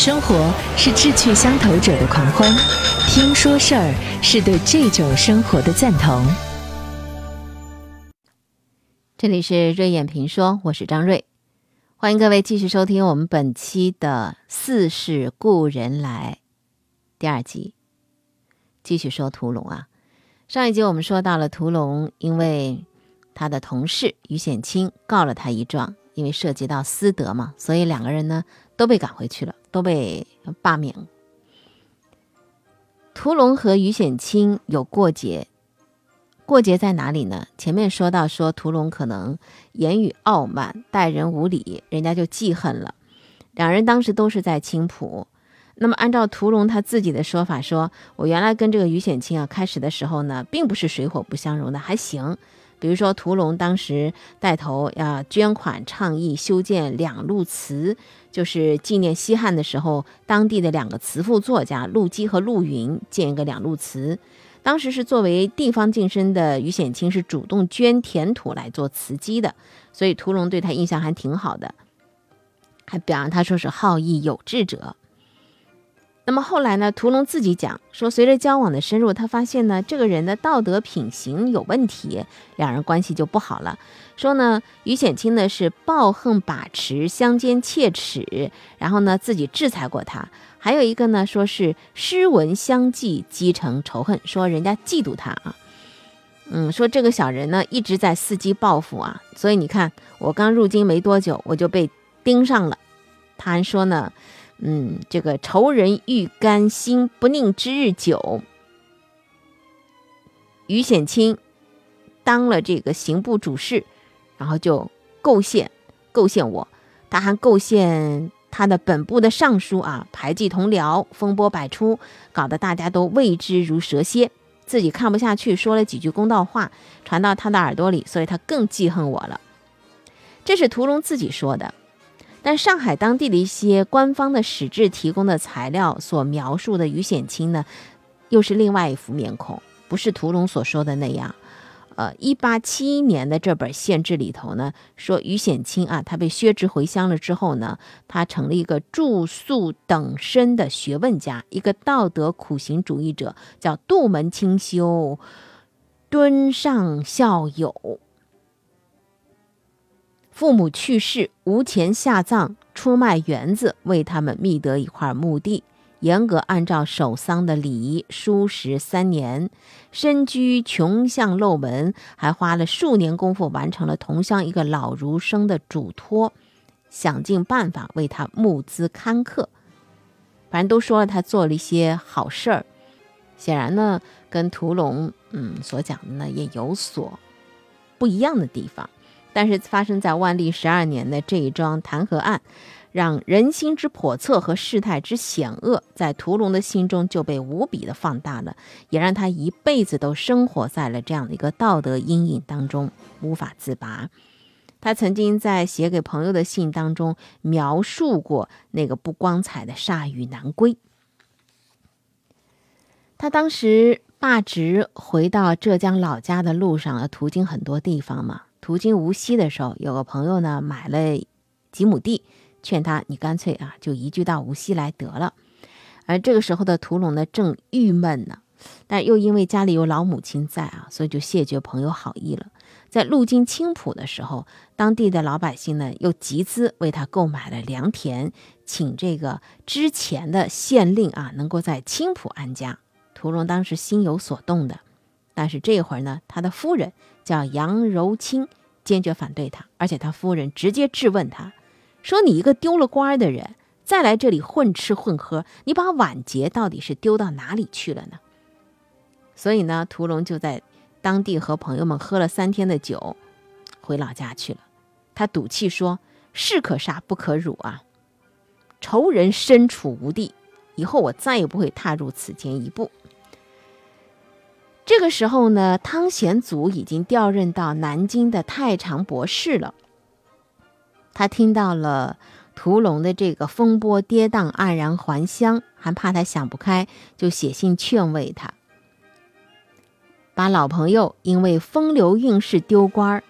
生活是志趣相投者的狂欢，听说事儿是对这种生活的赞同。这里是瑞眼评说，我是张瑞，欢迎各位继续收听我们本期的《似是故人来》第二集，继续说屠龙啊。上一集我们说到了屠龙，因为他的同事于显清告了他一状，因为涉及到私德嘛，所以两个人呢都被赶回去了。都被罢免。屠龙和于显清有过节，过节在哪里呢？前面说到说屠龙可能言语傲慢，待人无礼，人家就记恨了。两人当时都是在青浦。那么按照屠龙他自己的说法，说我原来跟这个于显清啊，开始的时候呢，并不是水火不相容的，还行。比如说屠龙当时带头要捐款倡议修建两路祠。就是纪念西汉的时候，当地的两个词赋作家陆机和陆云建一个两路祠。当时是作为地方晋升的于显清是主动捐田土来做祠基的，所以屠龙对他印象还挺好的，还表扬他说是好义有志者。那么后来呢？屠龙自己讲说，随着交往的深入，他发现呢，这个人的道德品行有问题，两人关系就不好了。说呢，于显清呢是抱恨把持，相奸切齿，然后呢自己制裁过他。还有一个呢，说是诗文相继，积成仇恨，说人家嫉妒他啊。嗯，说这个小人呢一直在伺机报复啊。所以你看，我刚入京没多久，我就被盯上了。他还说呢。嗯，这个仇人欲甘心不宁之日久，于显清当了这个刑部主事，然后就构陷构陷我，他还构陷他的本部的尚书啊，排挤同僚，风波百出，搞得大家都畏之如蛇蝎，自己看不下去，说了几句公道话，传到他的耳朵里，所以他更记恨我了。这是屠龙自己说的。但上海当地的一些官方的史志提供的材料所描述的于显清呢，又是另外一副面孔，不是屠龙所说的那样。呃，一八七一年的这本县志里头呢，说于显清啊，他被削职回乡了之后呢，他成了一个住宿等身的学问家，一个道德苦行主义者，叫杜门清修，敦上孝友。父母去世，无钱下葬，出卖园子为他们觅得一块墓地，严格按照守丧的礼仪，书食三年，身居穷巷陋门，还花了数年功夫完成了同乡一个老儒生的嘱托，想尽办法为他募资刊刻。反正都说了他做了一些好事儿，显然呢，跟屠龙嗯所讲的呢也有所不一样的地方。但是发生在万历十二年的这一桩弹劾案，让人心之叵测和事态之险恶，在屠龙的心中就被无比的放大了，也让他一辈子都生活在了这样的一个道德阴影当中，无法自拔。他曾经在写给朋友的信当中描述过那个不光彩的铩羽南归。他当时罢职回到浙江老家的路上，途经很多地方嘛。途经无锡的时候，有个朋友呢买了几亩地，劝他你干脆啊就移居到无锡来得了。而这个时候的屠龙呢正郁闷呢，但又因为家里有老母亲在啊，所以就谢绝朋友好意了。在路经青浦的时候，当地的老百姓呢又集资为他购买了良田，请这个之前的县令啊能够在青浦安家。屠龙当时心有所动的，但是这会儿呢，他的夫人。叫杨柔清，坚决反对他，而且他夫人直接质问他，说：“你一个丢了官的人，再来这里混吃混喝，你把晚节到底是丢到哪里去了呢？”所以呢，屠龙就在当地和朋友们喝了三天的酒，回老家去了。他赌气说：“士可杀不可辱啊！仇人身处无地，以后我再也不会踏入此间一步。”这个时候呢，汤显祖已经调任到南京的太常博士了。他听到了屠龙的这个风波跌宕、黯然还乡，还怕他想不开，就写信劝慰他，把老朋友因为风流韵事丢官，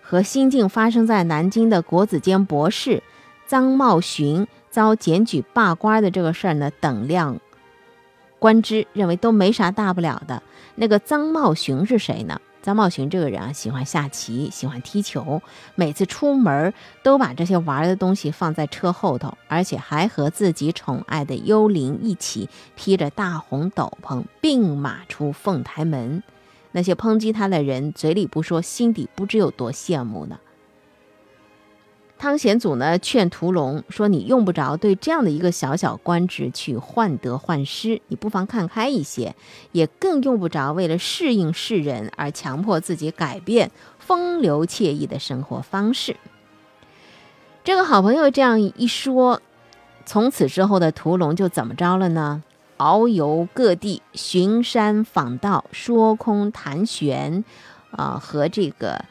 和新近发生在南京的国子监博士臧茂寻遭检举罢官的这个事儿呢，等量观之，认为都没啥大不了的。那个臧茂雄是谁呢？臧茂雄这个人啊，喜欢下棋，喜欢踢球，每次出门都把这些玩的东西放在车后头，而且还和自己宠爱的幽灵一起披着大红斗篷，并马出凤台门。那些抨击他的人，嘴里不说，心底不知有多羡慕呢。汤显祖呢劝屠龙说：“你用不着对这样的一个小小官职去患得患失，你不妨看开一些，也更用不着为了适应世人而强迫自己改变风流惬意的生活方式。”这个好朋友这样一说，从此之后的屠龙就怎么着了呢？遨游各地，巡山访道，说空谈玄，啊，和这个。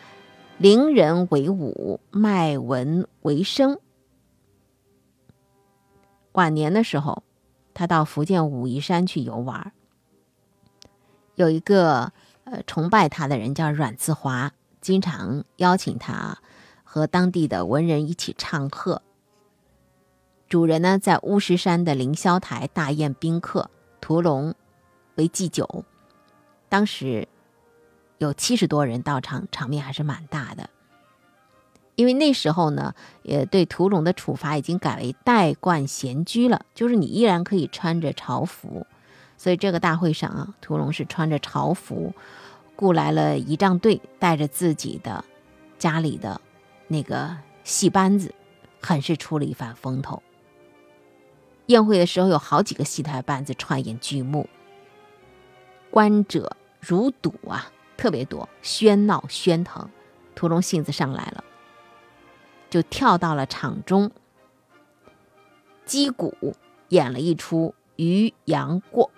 伶人为伍，卖文为生。晚年的时候，他到福建武夷山去游玩。有一个呃崇拜他的人叫阮自华，经常邀请他和当地的文人一起唱和。主人呢在乌石山的凌霄台大宴宾客，屠龙为祭酒。当时。有七十多人到场，场面还是蛮大的。因为那时候呢，也对屠龙的处罚已经改为代冠闲居了，就是你依然可以穿着朝服。所以这个大会上啊，屠龙是穿着朝服，雇来了仪仗队，带着自己的家里的那个戏班子，很是出了一番风头。宴会的时候，有好几个戏台班子串演剧目，观者如堵啊。特别多，喧闹喧腾，屠龙性子上来了，就跳到了场中，击鼓演了一出《渔阳过》。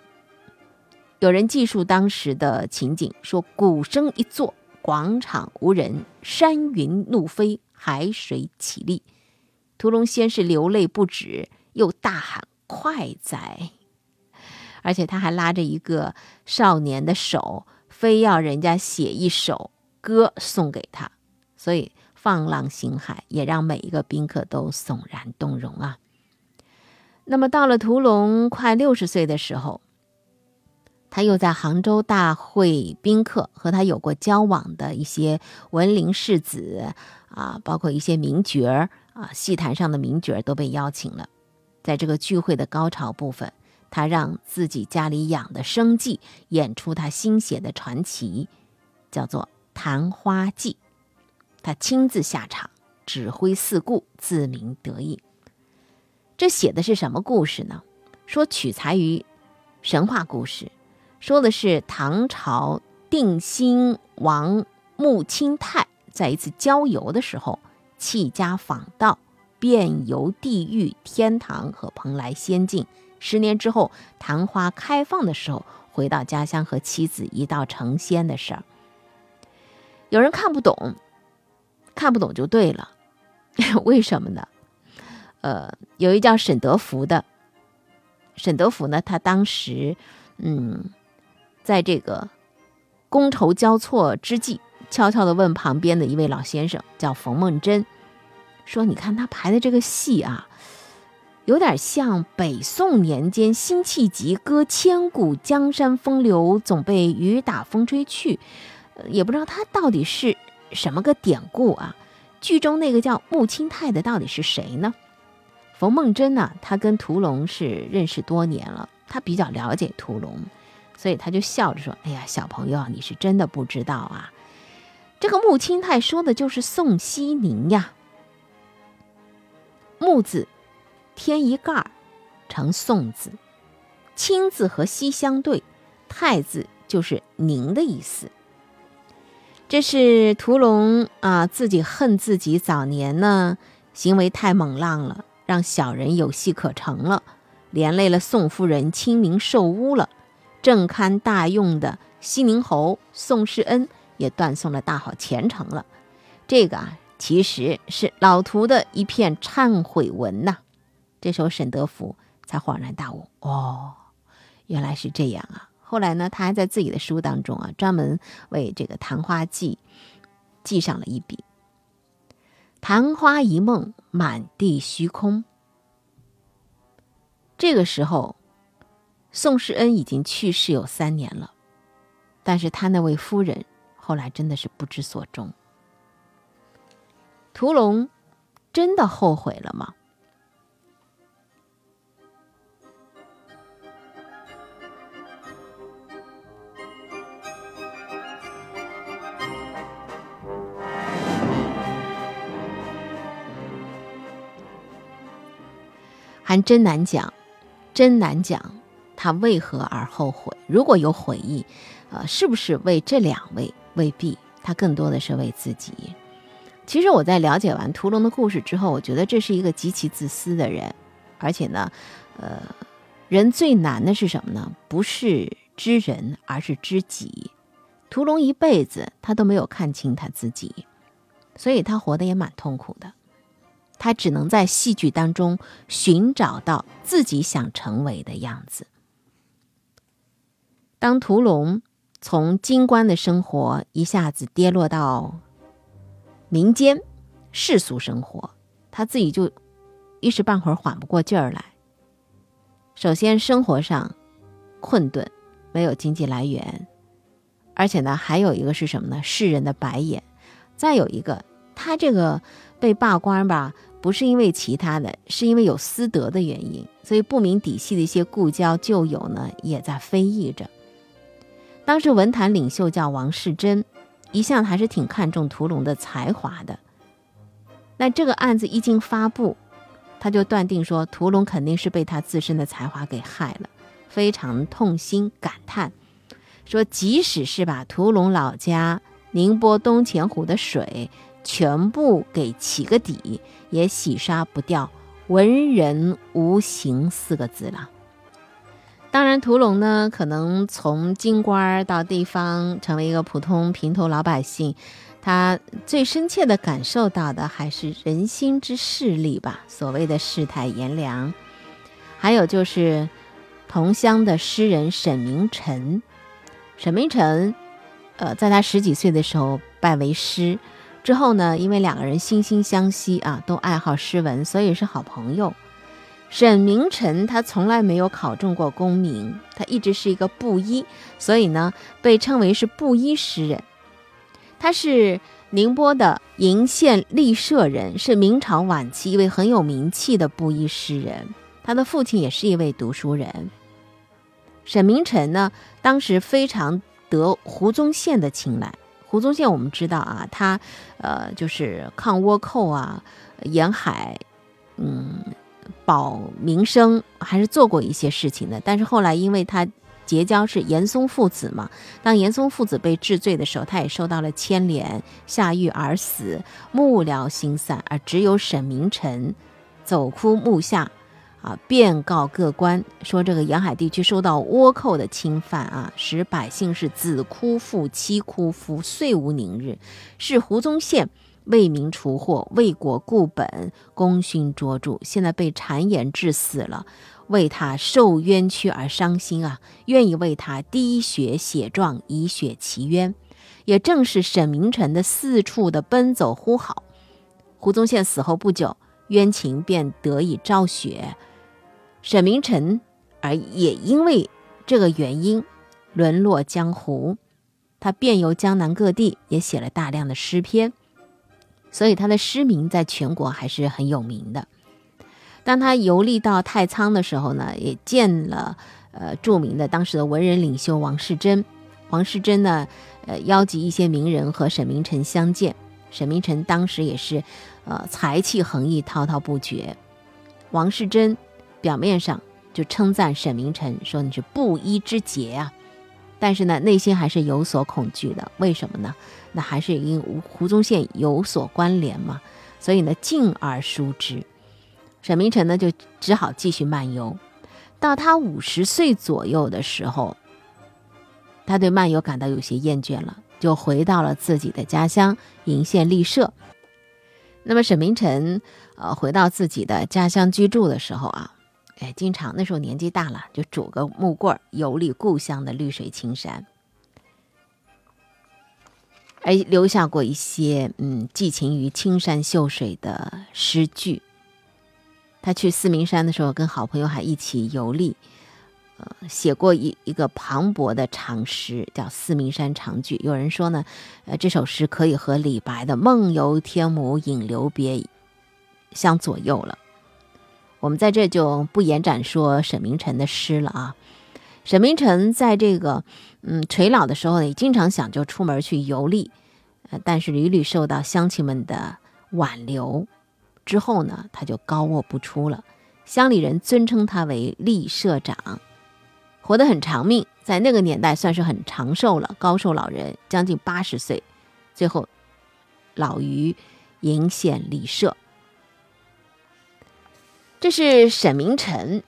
有人记述当时的情景，说鼓声一作，广场无人，山云怒飞，海水起立。屠龙先是流泪不止，又大喊“快哉”，而且他还拉着一个少年的手。非要人家写一首歌送给他，所以放浪形骸，也让每一个宾客都悚然动容啊。那么到了屠龙快六十岁的时候，他又在杭州大会宾客和他有过交往的一些文林士子啊，包括一些名角儿啊，戏坛上的名角儿都被邀请了，在这个聚会的高潮部分。他让自己家里养的生计演出他新写的传奇，叫做《昙花记》。他亲自下场，指挥四顾，自鸣得意。这写的是什么故事呢？说取材于神话故事，说的是唐朝定兴王穆清泰在一次郊游的时候，弃家访道，遍游地狱、天堂和蓬莱仙境。十年之后，昙花开放的时候，回到家乡和妻子一道成仙的事儿。有人看不懂，看不懂就对了。为什么呢？呃，有一叫沈德福的，沈德福呢，他当时，嗯，在这个觥筹交错之际，悄悄地问旁边的一位老先生，叫冯梦珍，说：“你看他排的这个戏啊。”有点像北宋年间辛弃疾歌“千古江山风流，总被雨打风吹去”，也不知道他到底是什么个典故啊？剧中那个叫穆清泰的到底是谁呢？冯梦珍呢？他跟屠龙是认识多年了，他比较了解屠龙，所以他就笑着说：“哎呀，小朋友，你是真的不知道啊！这个穆清泰说的就是宋熙宁呀，穆字。”添一盖儿，成宋字。清字和西相对，太字就是宁的意思。这是屠龙啊，自己恨自己早年呢行为太猛浪了，让小人有戏可乘了，连累了宋夫人清明受污了。正堪大用的西宁侯宋世恩也断送了大好前程了。这个啊，其实是老屠的一片忏悔文呐。这时候，沈德福才恍然大悟：“哦，原来是这样啊！”后来呢，他还在自己的书当中啊，专门为这个《昙花记》记上了一笔：“昙花一梦，满地虚空。这个时候，宋世恩已经去世有三年了，但是他那位夫人后来真的是不知所终。屠龙真的后悔了吗？还真难讲，真难讲，他为何而后悔？如果有悔意，呃，是不是为这两位？未必，他更多的是为自己。其实我在了解完屠龙的故事之后，我觉得这是一个极其自私的人，而且呢，呃，人最难的是什么呢？不是知人，而是知己。屠龙一辈子他都没有看清他自己，所以他活得也蛮痛苦的。他只能在戏剧当中寻找到自己想成为的样子。当屠龙从京官的生活一下子跌落到民间世俗生活，他自己就一时半会儿缓不过劲儿来。首先，生活上困顿，没有经济来源，而且呢，还有一个是什么呢？世人的白眼。再有一个，他这个被罢官吧。不是因为其他的，是因为有私德的原因，所以不明底细的一些故交旧友呢，也在非议着。当时文坛领袖叫王世贞，一向还是挺看重屠龙的才华的。那这个案子一经发布，他就断定说屠龙肯定是被他自身的才华给害了，非常痛心感叹，说即使是把屠龙老家宁波东钱湖的水。全部给起个底，也洗刷不掉“文人无形”四个字了。当然，屠龙呢，可能从京官到地方，成为一个普通平头老百姓，他最深切的感受到的还是人心之势力吧。所谓的世态炎凉，还有就是同乡的诗人沈明诚。沈明诚，呃，在他十几岁的时候拜为师。之后呢，因为两个人惺惺相惜啊，都爱好诗文，所以是好朋友。沈明诚他从来没有考中过功名，他一直是一个布衣，所以呢被称为是布衣诗人。他是宁波的鄞县立社人，是明朝晚期一位很有名气的布衣诗人。他的父亲也是一位读书人。沈明臣呢，当时非常得胡宗宪的青睐。胡宗宪，我们知道啊，他，呃，就是抗倭寇啊，沿海，嗯，保民生，还是做过一些事情的。但是后来，因为他结交是严嵩父子嘛，当严嵩父子被治罪的时候，他也受到了牵连，下狱而死，幕僚心散，而只有沈明诚走哭幕下。啊，便告各官说，这个沿海地区受到倭寇的侵犯啊，使百姓是子哭父、妻哭夫，岁无宁日。是胡宗宪为民除祸、为国固本、功勋卓著，现在被谗言致死了，为他受冤屈而伤心啊，愿意为他滴血写状，以雪其冤。也正是沈明臣的四处的奔走呼号，胡宗宪死后不久，冤情便得以昭雪。沈明诚，而也因为这个原因沦落江湖，他遍游江南各地，也写了大量的诗篇，所以他的诗名在全国还是很有名的。当他游历到太仓的时候呢，也见了呃著名的当时的文人领袖王世贞。王世贞呢，呃邀集一些名人和沈明诚相见。沈明诚当时也是，呃才气横溢，滔滔不绝。王世贞。表面上就称赞沈明诚说你是布衣之杰啊，但是呢，内心还是有所恐惧的。为什么呢？那还是因胡宗宪有所关联嘛，所以呢，敬而疏之。沈明诚呢，就只好继续漫游。到他五十岁左右的时候，他对漫游感到有些厌倦了，就回到了自己的家乡鄞县立社。那么沈明诚呃回到自己的家乡居住的时候啊。哎，经常那时候年纪大了，就拄个木棍儿游历故乡的绿水青山，而留下过一些嗯寄情于青山秀水的诗句。他去四明山的时候，跟好朋友还一起游历，呃，写过一一个磅礴的长诗，叫《四明山长句》。有人说呢，呃，这首诗可以和李白的“梦游天姥引留别”相左右了。我们在这就不延展说沈明诚的诗了啊。沈明诚在这个嗯垂老的时候，也经常想就出门去游历，呃，但是屡屡受到乡亲们的挽留，之后呢，他就高卧不出了。乡里人尊称他为立社长，活得很长命，在那个年代算是很长寿了，高寿老人将近八十岁，最后老于鄞县立社。这是沈明诚。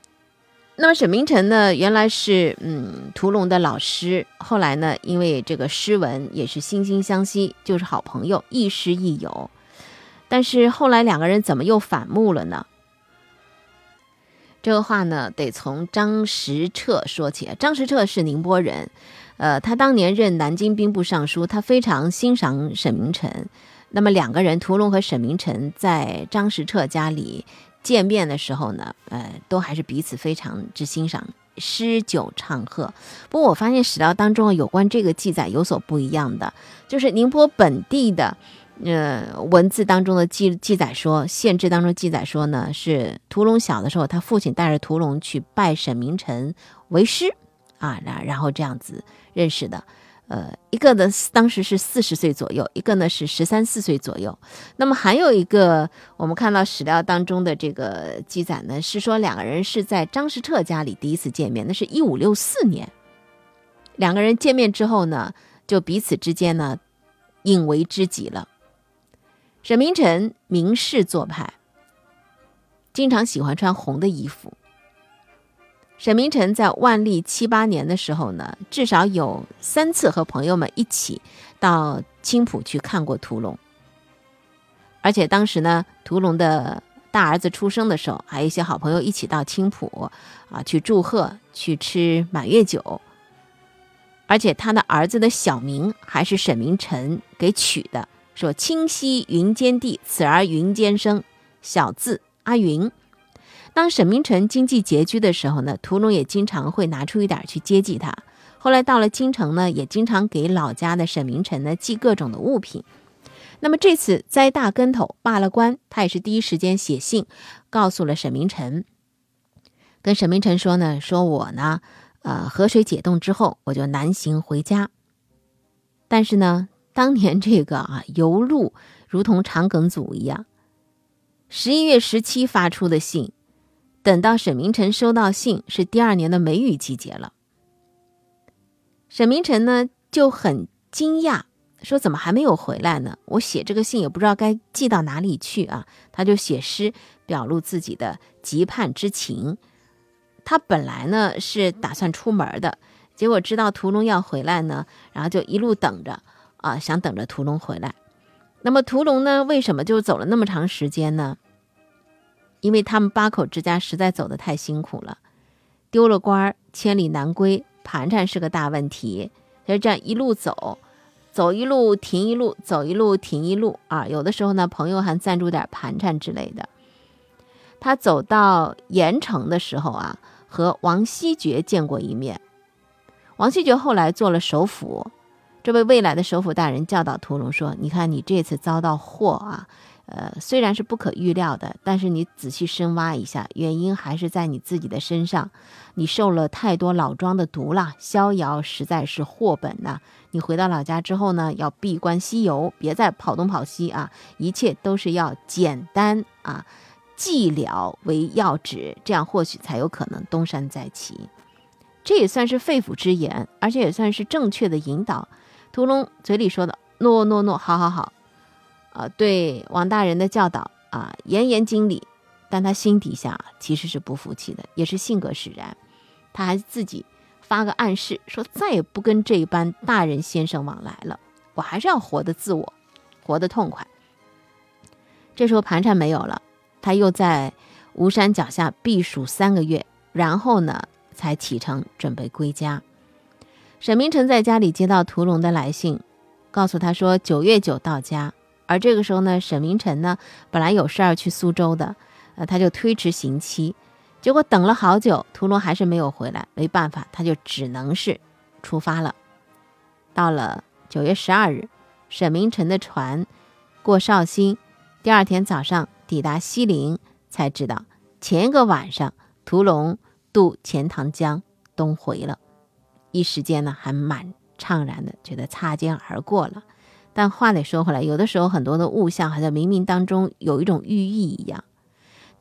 那么沈明诚呢，原来是嗯屠龙的老师，后来呢，因为这个诗文也是惺惺相惜，就是好朋友，亦师亦友。但是后来两个人怎么又反目了呢？这个话呢，得从张时彻说起。张时彻是宁波人，呃，他当年任南京兵部尚书，他非常欣赏沈明诚。那么两个人，屠龙和沈明诚在张时彻家里。见面的时候呢，呃，都还是彼此非常之欣赏，诗酒唱和。不过我发现史料当中啊有关这个记载有所不一样的，就是宁波本地的，呃，文字当中的记记载说，县志当中记载说呢，是屠龙小的时候，他父亲带着屠龙去拜沈明诚为师，啊，然然后这样子认识的。呃，一个呢，当时是四十岁左右，一个呢是十三四岁左右。那么还有一个，我们看到史料当中的这个记载呢，是说两个人是在张士彻家里第一次见面，那是一五六四年。两个人见面之后呢，就彼此之间呢，引为知己了。沈明诚名士做派，经常喜欢穿红的衣服。沈明诚在万历七八年的时候呢，至少有三次和朋友们一起到青浦去看过屠龙，而且当时呢，屠龙的大儿子出生的时候，还有一些好朋友一起到青浦啊去祝贺，去吃满月酒，而且他的儿子的小名还是沈明诚给取的，说“清溪云间地，此儿云间生”，小字阿云。当沈明诚经济拮据的时候呢，屠龙也经常会拿出一点去接济他。后来到了京城呢，也经常给老家的沈明诚呢寄各种的物品。那么这次栽大跟头罢了官，他也是第一时间写信告诉了沈明诚，跟沈明诚说呢，说我呢，呃，河水解冻之后，我就南行回家。但是呢，当年这个啊，邮路如同长梗阻一样，十一月十七发出的信。等到沈明诚收到信，是第二年的梅雨季节了。沈明诚呢就很惊讶，说：“怎么还没有回来呢？我写这个信也不知道该寄到哪里去啊！”他就写诗表露自己的急盼之情。他本来呢是打算出门的，结果知道屠龙要回来呢，然后就一路等着啊，想等着屠龙回来。那么屠龙呢，为什么就走了那么长时间呢？因为他们八口之家实在走得太辛苦了，丢了官儿，千里难归，盘缠是个大问题。就这样一路走，走一路停一路，走一路停一路啊。有的时候呢，朋友还赞助点盘缠之类的。他走到盐城的时候啊，和王希爵见过一面。王希爵后来做了首辅，这位未来的首辅大人教导屠龙说：“你看你这次遭到祸啊。”呃，虽然是不可预料的，但是你仔细深挖一下，原因还是在你自己的身上。你受了太多老庄的毒了，逍遥实在是祸本呐。你回到老家之后呢，要闭关西游，别再跑东跑西啊，一切都是要简单啊，寂寥为要旨，这样或许才有可能东山再起。这也算是肺腑之言，而且也算是正确的引导。屠龙嘴里说的“诺诺诺，好好好”。啊，对王大人的教导啊，严严经理，但他心底下其实是不服气的，也是性格使然。他还自己发个暗示，说再也不跟这般大人先生往来了，我还是要活得自我，活得痛快。这时候盘缠没有了，他又在吴山脚下避暑三个月，然后呢，才启程准备归家。沈明诚在家里接到屠龙的来信，告诉他说九月九到家。而这个时候呢，沈明诚呢，本来有事儿去苏州的，呃，他就推迟刑期。结果等了好久，屠龙还是没有回来，没办法，他就只能是出发了。到了九月十二日，沈明诚的船过绍兴，第二天早上抵达西陵，才知道前一个晚上屠龙渡钱塘江东回了。一时间呢，还蛮怅然的，觉得擦肩而过了。但话得说回来，有的时候很多的物象，好像冥冥当中有一种寓意一样。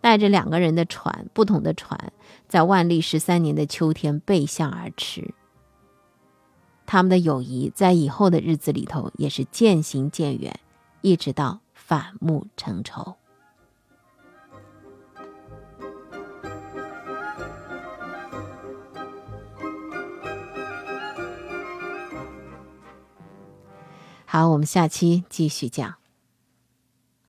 带着两个人的船，不同的船，在万历十三年的秋天背向而驰。他们的友谊在以后的日子里头也是渐行渐远，一直到反目成仇。好，我们下期继续讲。